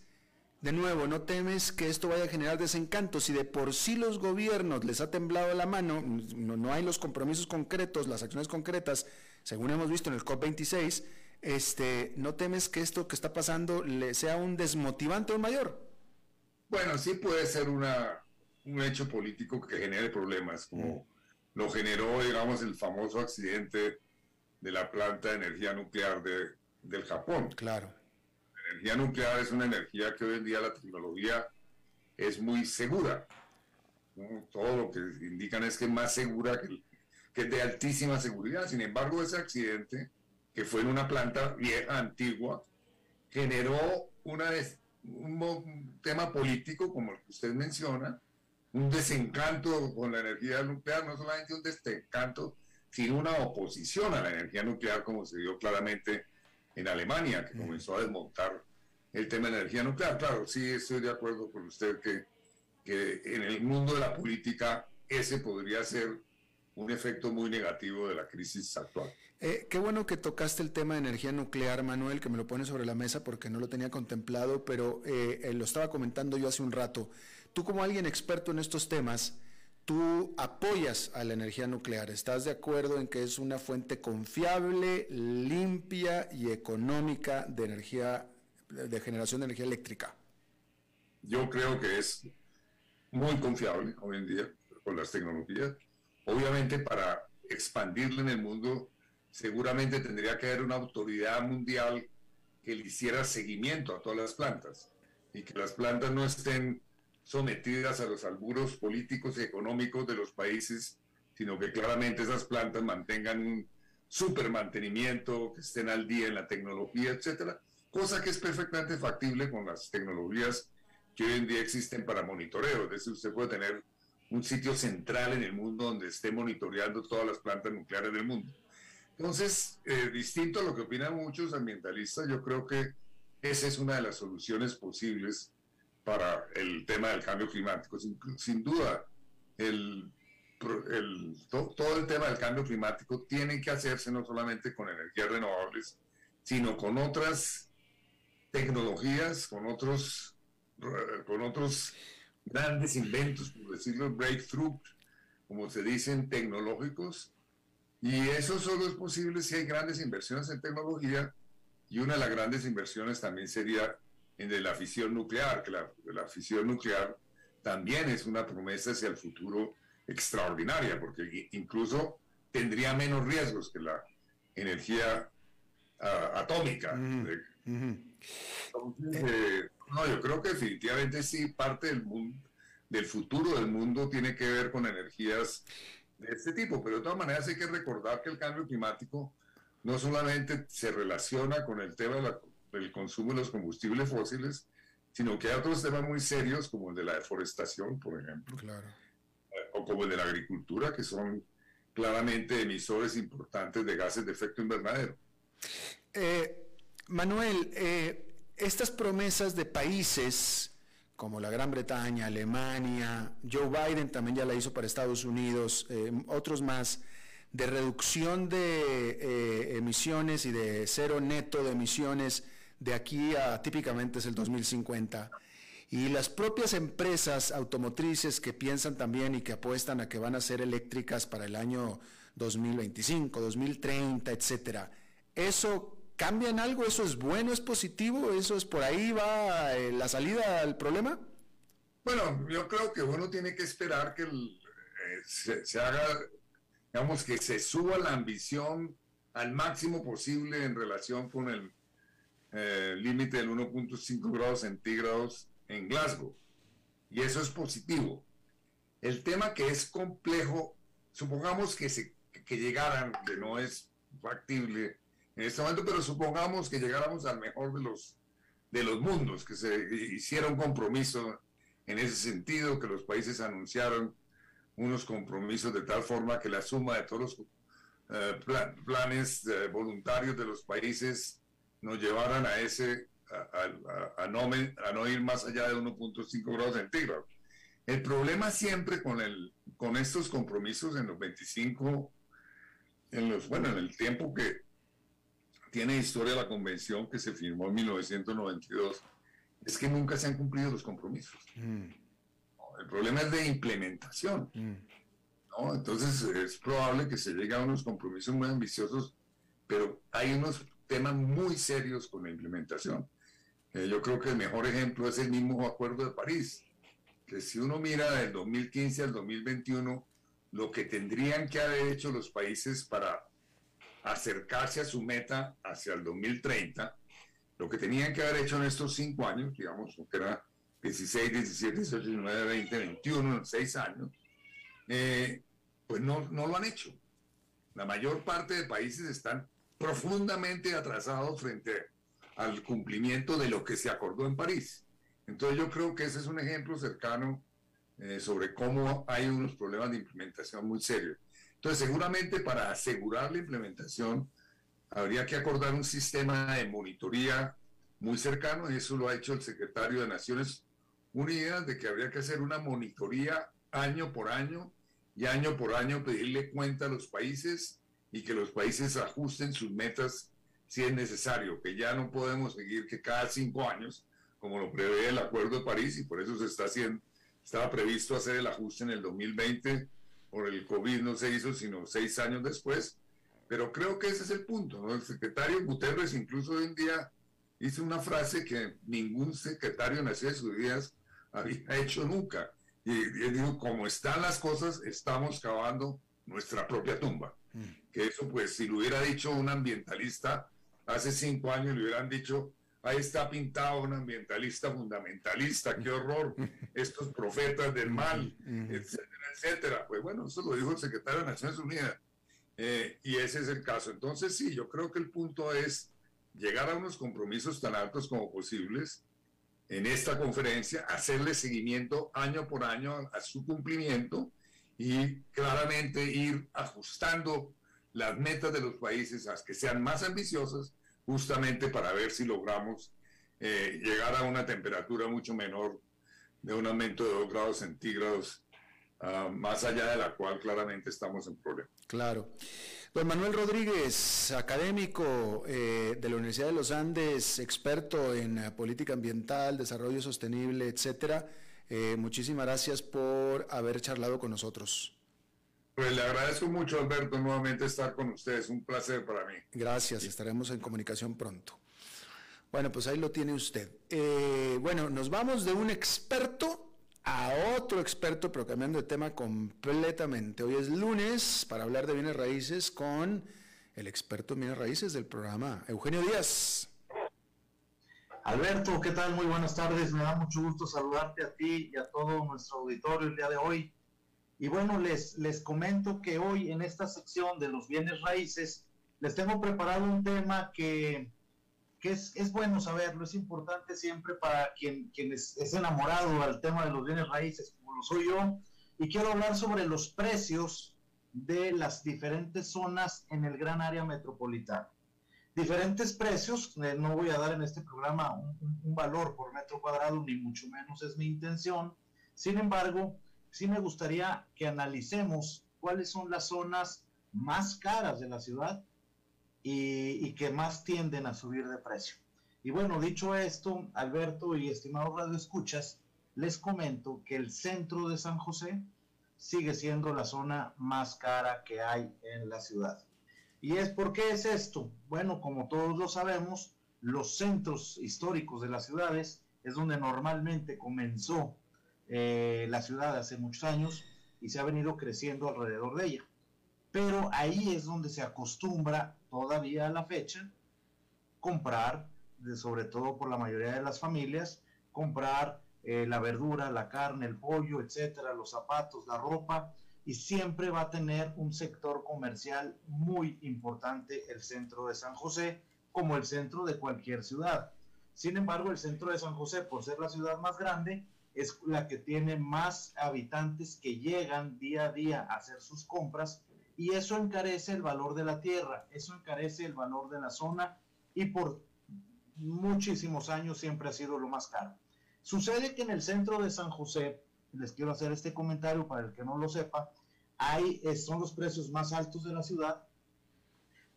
de nuevo, no temes que esto vaya a generar desencanto. Si de por sí los gobiernos les ha temblado la mano, no, no hay los compromisos concretos, las acciones concretas, según hemos visto en el COP26, este, ¿no temes que esto que está pasando le sea un desmotivante aún mayor? Bueno, sí puede ser una, un hecho político que genere problemas, como lo generó, digamos, el famoso accidente de la planta de energía nuclear de, del Japón. Claro. La energía nuclear es una energía que hoy en día la tecnología es muy segura. Todo lo que indican es que es más segura, que, que es de altísima seguridad. Sin embargo, ese accidente que fue en una planta vieja, antigua, generó una un, tema político, como el que usted menciona, un desencanto con la energía nuclear, no solamente un desencanto, sino una oposición a la energía nuclear, como se dio claramente en Alemania, que comenzó a desmontar el tema de la energía nuclear. Claro, sí estoy de acuerdo con usted que, que en el mundo de la política ese podría ser un efecto muy negativo de la crisis actual. Eh, qué bueno que tocaste el tema de energía nuclear, Manuel, que me lo pone sobre la mesa porque no lo tenía contemplado, pero eh, eh, lo estaba comentando yo hace un rato. Tú como alguien experto en estos temas, tú apoyas a la energía nuclear. ¿Estás de acuerdo en que es una fuente confiable, limpia y económica de energía, de generación de energía eléctrica? Yo creo que es muy confiable hoy en día con las tecnologías. Obviamente para expandirla en el mundo seguramente tendría que haber una autoridad mundial que le hiciera seguimiento a todas las plantas y que las plantas no estén sometidas a los alburos políticos y económicos de los países, sino que claramente esas plantas mantengan un super mantenimiento, que estén al día en la tecnología, etcétera, cosa que es perfectamente factible con las tecnologías que hoy en día existen para monitoreo. Es decir, usted puede tener un sitio central en el mundo donde esté monitoreando todas las plantas nucleares del mundo. Entonces, eh, distinto a lo que opinan muchos ambientalistas, yo creo que esa es una de las soluciones posibles para el tema del cambio climático. Sin, duda, todo el tema del cambio climático tiene que hacerse no solamente con energías renovables, sino con otras tecnologías, con otros, con otros grandes inventos, por decirlo, breakthrough, como se dicen, tecnológicos, y eso solo es posible si hay grandes inversiones en tecnología y una de las grandes inversiones también sería en de la fisión nuclear, que la, la fisión nuclear también es una promesa hacia el futuro extraordinaria, porque incluso tendría menos riesgos que la energía ah, atómica. Eh, no, yo creo que definitivamente sí, parte del, mundo, del futuro del mundo tiene que ver con energías de este tipo, pero de todas maneras hay que recordar que el cambio climático no solamente se relaciona con el tema del consumo de los combustibles fósiles, sino que hay otros temas muy serios como el de la deforestación, por ejemplo, claro. o como el de la agricultura, que son claramente emisores importantes de gases de efecto invernadero. Eh, Manuel, eh, estas promesas de países como la Gran Bretaña, Alemania, Joe Biden también ya la hizo para Estados Unidos, eh, otros más, de reducción de eh, emisiones y de cero neto de emisiones de aquí a típicamente es el 2050. Y las propias empresas automotrices que piensan también y que apuestan a que van a ser eléctricas para el año 2025, 2030, etcétera. Eso ¿Cambian algo? ¿Eso es bueno, es positivo? ¿Eso es por ahí va eh, la salida al problema? Bueno, yo creo que uno tiene que esperar que eh, se, haga, digamos, que se suba la ambición al máximo posible en relación con el eh, límite del 1.5 grados centígrados en Glasgow. Y eso es positivo. El tema que es complejo, supongamos que, se, que llegaran, que no es factible, en este momento, pero supongamos que llegáramos al mejor de los, de los mundos, que se hiciera un compromiso en ese sentido, que los países anunciaron unos compromisos de tal forma que la suma de todos los eh, planes eh, voluntarios de los países nos llevaran a ese, a, no, a no ir más allá de 1.5 grados centígrados. El problema siempre con, el, con estos compromisos en los 25, en los, bueno, en el tiempo que tiene historia la convención que se firmó en 1992, es que nunca se han cumplido los compromisos. Mm. El problema es de implementación. Mm. ¿no? Entonces es probable que se llegue a unos compromisos muy ambiciosos, pero hay unos temas muy serios con la implementación. Eh, yo creo que el mejor ejemplo es el mismo Acuerdo de París, que si uno mira del 2015 al 2021, lo que tendrían que haber hecho los países para acercarse a su meta hacia el 2030, lo que tenían que haber hecho en estos cinco años, digamos, que era 16, 17, 18, 19, 20, 21, seis años, eh, pues no, no lo han hecho. La mayor parte de países están profundamente atrasados frente al cumplimiento de lo que se acordó en París. Entonces yo creo que ese es un ejemplo cercano eh, sobre cómo hay unos problemas de implementación muy serios. Entonces seguramente para asegurar la implementación habría que acordar un sistema de monitoría muy cercano, eso lo ha hecho el secretario de Naciones Unidas, de que habría que hacer una monitoría año por año y año por año pedirle cuenta a los países y que los países ajusten sus metas si es necesario, que ya no podemos seguir que cada cinco años como lo prevé el Acuerdo de París y por eso se está haciendo, estaba previsto hacer el ajuste en el 2020, por el COVID no se hizo sino seis años después, pero creo que ese es el punto, ¿no? El secretario Guterres incluso hoy en día hizo una frase que ningún secretario de Naciones Unidas había hecho nunca, y, y dijo, como están las cosas, estamos cavando nuestra propia tumba. Mm. Que eso, pues, si lo hubiera dicho un ambientalista hace cinco años, le hubieran dicho, ahí está pintado un ambientalista fundamentalista, qué horror, estos profetas del mal, etcétera, etcétera. Pues bueno, eso lo dijo el secretario de Naciones Unidas. Eh, y ese es el caso. Entonces, sí, yo creo que el punto es llegar a unos compromisos tan altos como posibles en esta conferencia, hacerle seguimiento año por año a su cumplimiento y claramente ir ajustando las metas de los países a que sean más ambiciosas justamente para ver si logramos eh, llegar a una temperatura mucho menor de un aumento de 2 grados centígrados, ah, más allá de la cual claramente estamos en problema. Claro. Don Manuel Rodríguez, académico eh, de la Universidad de los Andes, experto en eh, política ambiental, desarrollo sostenible, etcétera. muchísimas gracias por haber charlado con nosotros. Pues le agradezco mucho, Alberto, nuevamente estar con ustedes. Un placer para mí. Gracias, estaremos en comunicación pronto. Bueno, pues ahí lo tiene usted. Eh, bueno, nos vamos de un experto a otro experto, pero cambiando de tema completamente. Hoy es lunes para hablar de bienes raíces con el experto en bienes raíces del programa, Eugenio Díaz. Alberto, ¿qué tal? Muy buenas tardes. Me da mucho gusto saludarte a ti y a todo nuestro auditorio el día de hoy. Y bueno, les, les comento que hoy en esta sección de los bienes raíces les tengo preparado un tema que, que es, es, bueno saberlo, es importante siempre para quien, quien es, enamorado al tema de los bienes raíces, como lo soy yo, y quiero hablar sobre los precios de las diferentes zonas en el gran área metropolitana. Diferentes precios, eh, no voy a dar en este programa un, un valor por metro cuadrado, ni mucho menos es mi intención, sin embargo, sí me gustaría que analicemos cuáles son las zonas más caras de la ciudad y, que más tienden a subir de precio. Y bueno, dicho esto, Alberto y estimados radioescuchas, les comento que el centro de San José sigue siendo la zona más cara que hay en la ciudad. ¿Y es por qué es esto? Bueno, como todos lo sabemos, los centros históricos de las ciudades es donde normalmente comenzó eh, la ciudad hace muchos años y se ha venido creciendo alrededor de ella. Pero ahí es donde se acostumbra todavía a la fecha comprar, sobre todo por la mayoría de las familias, comprar eh, la verdura, la carne, el pollo, etcétera, los zapatos, la ropa, y siempre va a tener un sector comercial muy importante el centro de San José, como el centro de cualquier ciudad. Sin embargo, el centro de San José, por ser la ciudad más grande, es la que tiene más habitantes que llegan día a día a hacer sus compras y eso encarece el valor de la tierra, eso encarece el valor de la zona y por muchísimos años siempre ha sido lo más caro. Sucede que en el centro de San José, les quiero hacer este comentario para el que no lo sepa, hay, eh, son los precios más altos de la ciudad,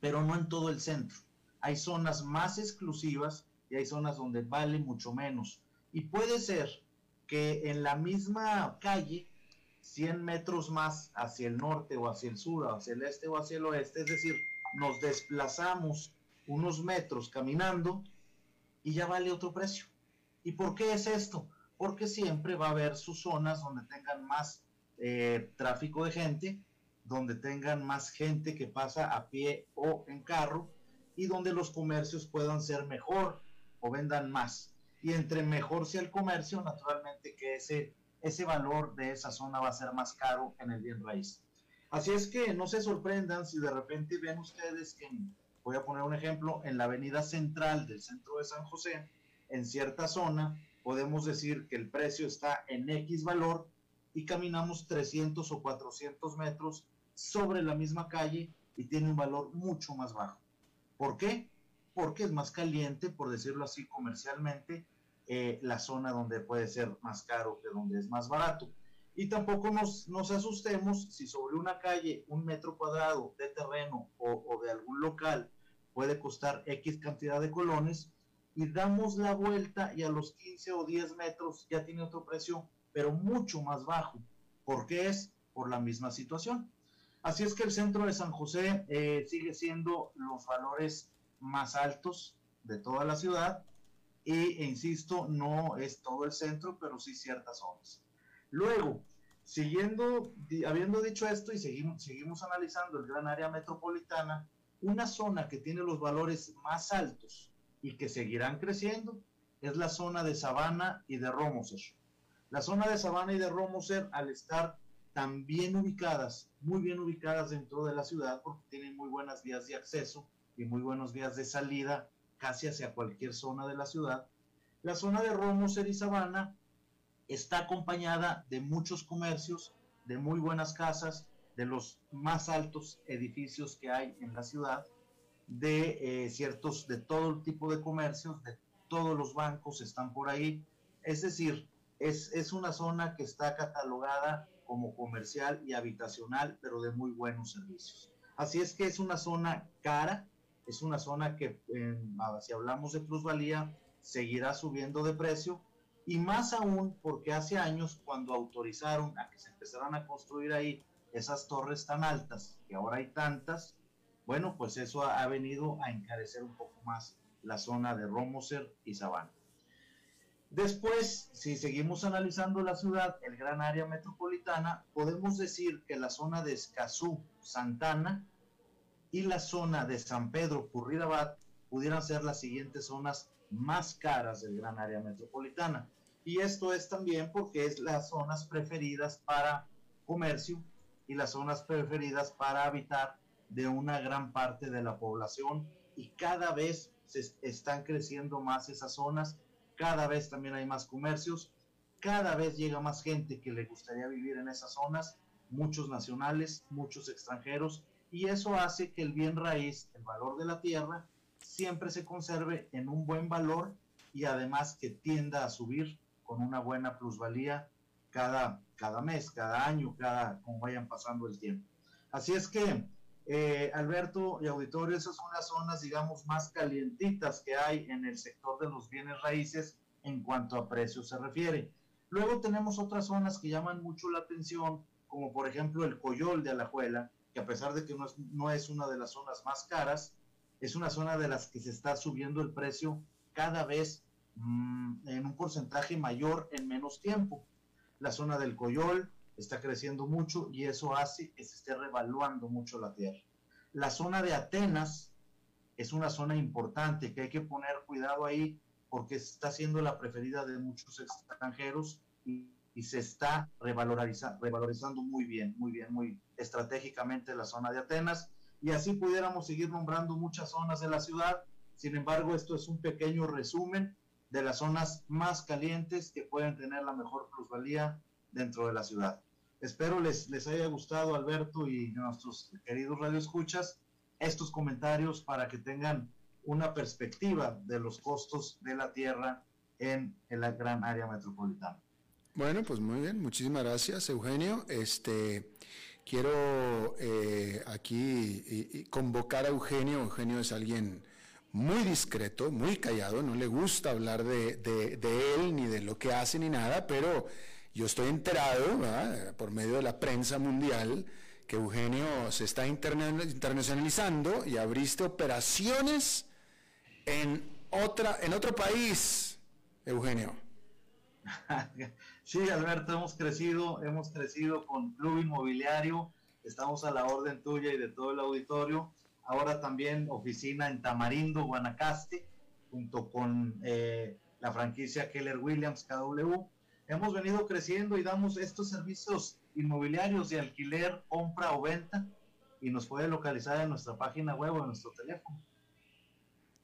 pero no en todo el centro. Hay zonas más exclusivas y hay zonas donde vale mucho menos. Y puede ser que en la misma calle, 100 metros más hacia el norte o hacia el sur, o hacia el este o hacia el oeste, es decir, nos desplazamos unos metros caminando y ya vale otro precio. ¿Y por qué es esto? Porque siempre va a haber sus zonas donde tengan más eh, tráfico de gente, donde tengan más gente que pasa a pie o en carro y donde los comercios puedan ser mejor o vendan más. Y entre mejor sea el comercio, naturalmente que ese, ese valor de esa zona va a ser más caro en el bien raíz. Así es que no se sorprendan si de repente ven ustedes que, voy a poner un ejemplo, en la avenida central del centro de San José, en cierta zona, podemos decir que el precio está en X valor y caminamos 300 o 400 metros sobre la misma calle y tiene un valor mucho más bajo. ¿Por qué? Porque es más caliente, por decirlo así comercialmente, eh, la zona donde puede ser más caro que donde es más barato. Y tampoco nos, nos asustemos si sobre una calle un metro cuadrado de terreno o, de algún local puede costar X cantidad de colones y damos la vuelta y a los 15 o 10 metros ya tiene otro precio, pero mucho más bajo. ¿Por qué es? Por la misma situación. Así es que el centro de San José eh, sigue siendo los valores más altos de toda la ciudad y, e insisto, no es todo el centro, pero sí ciertas zonas. Luego, siguiendo, habiendo dicho esto y seguimos, seguimos analizando el gran área metropolitana, una zona que tiene los valores más altos y que seguirán creciendo es la zona de Sabana y de Romoser. La zona de Sabana y de Romoser, al estar tan bien ubicadas, muy bien ubicadas dentro de la ciudad, porque tienen muy buenas vías de acceso y muy buenos vías de salida casi hacia cualquier zona de la ciudad. La zona de Romoser y está acompañada de muchos comercios, de muy buenas casas, de los más altos edificios que hay en la ciudad, de eh, ciertos, de todo tipo de comercios, de todos los bancos están por ahí. Es decir, es, es una zona que está catalogada como comercial y habitacional, pero de muy buenos servicios. Así es que es una zona cara, es una zona que, si hablamos de plusvalía, seguirá subiendo de precio, y más aún porque hace años, cuando autorizaron a que se empezaran a construir ahí esas torres tan altas, que ahora hay tantas, bueno, pues eso ha, ha venido a encarecer un poco más la zona de Romoser y Sabana. Después, si seguimos analizando la ciudad, el gran área metropolitana, podemos decir que la zona de Escazú, Santana y la zona de San Pedro, Curridabat, pudieran ser las siguientes zonas más caras del gran área metropolitana. Y esto es también porque es las zonas preferidas para comercio y las zonas preferidas para habitar de una gran parte de la población y cada vez se están creciendo más esas zonas cada vez también hay más comercios, cada vez llega más gente que le gustaría vivir en esas zonas, muchos nacionales, muchos extranjeros, y eso hace que el bien raíz, el valor de la tierra, siempre se conserve en un buen valor y además que tienda a subir con una buena plusvalía cada, cada mes, cada año, cada como vayan pasando el tiempo. Así es que eh, Alberto y auditorio, esas son las zonas, digamos, más calientitas que hay en el sector de los bienes raíces en cuanto a precios se refiere. Luego tenemos otras zonas que llaman mucho la atención, como por ejemplo el Coyol de Alajuela, que a pesar de que no es, no es una de las zonas más caras, es una zona de las que se está subiendo el precio cada vez mmm, en un porcentaje mayor en menos tiempo. La zona del Coyol, está creciendo mucho y eso hace que se esté revaluando mucho la tierra. La zona de Atenas es una zona importante que hay que poner cuidado ahí porque está siendo la preferida de muchos extranjeros y, y se está revaloriza, revalorizando muy bien, muy bien, muy estratégicamente la zona de Atenas y así pudiéramos seguir nombrando muchas zonas de la ciudad. Sin embargo, esto es un pequeño resumen de las zonas más calientes que pueden tener la mejor plusvalía dentro de la ciudad. Espero les, les haya gustado, Alberto y nuestros queridos radioescuchas, estos comentarios para que tengan una perspectiva de los costos de la tierra en, la gran área metropolitana. Bueno, pues muy bien, muchísimas gracias, Eugenio. Este, quiero eh, aquí convocar a Eugenio. Eugenio es alguien muy discreto, muy callado, no le gusta hablar de, de él, ni de lo que hace, ni nada, pero yo estoy enterado por medio de la prensa mundial que Eugenio se está internacionalizando y abriste operaciones en, otra, en otro país, Eugenio. Sí, Alberto, hemos crecido, hemos crecido con Club Inmobiliario, estamos a la orden tuya y de todo el auditorio. Ahora también oficina en Tamarindo, Guanacaste, junto con eh, la franquicia Keller Williams KW. Hemos venido creciendo y damos estos servicios inmobiliarios de alquiler, compra o venta y nos puede localizar en nuestra página web o en nuestro teléfono.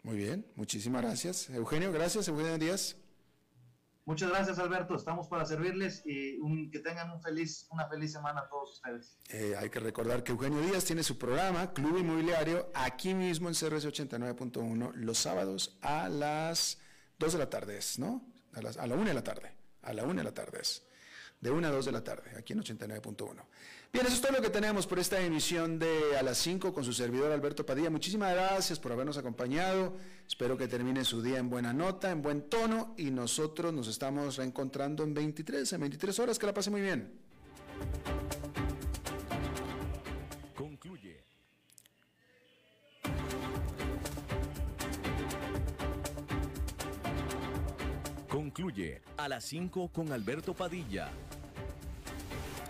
Muy bien, muchísimas gracias. Eugenio, gracias. Eugenio Díaz. Muchas gracias, Alberto. Estamos para servirles y que tengan un una feliz semana a todos ustedes. Eh, hay que recordar que Eugenio Díaz tiene su programa Club Inmobiliario aquí mismo en CRS 89.1 los sábados a las 2 de la tarde, ¿no? A, las, a la 1 de la tarde. A la 1 de la tarde de 1 a 2 de la tarde, aquí en 89.1. Bien, eso es todo lo que tenemos por esta emisión de A las 5 con su servidor Alberto Padilla. Muchísimas gracias por habernos acompañado. Espero que termine su día en buena nota, en buen tono y nosotros nos estamos reencontrando en 23, en 23 horas. Que la pase muy bien. Concluye. Concluye a las 5 con Alberto Padilla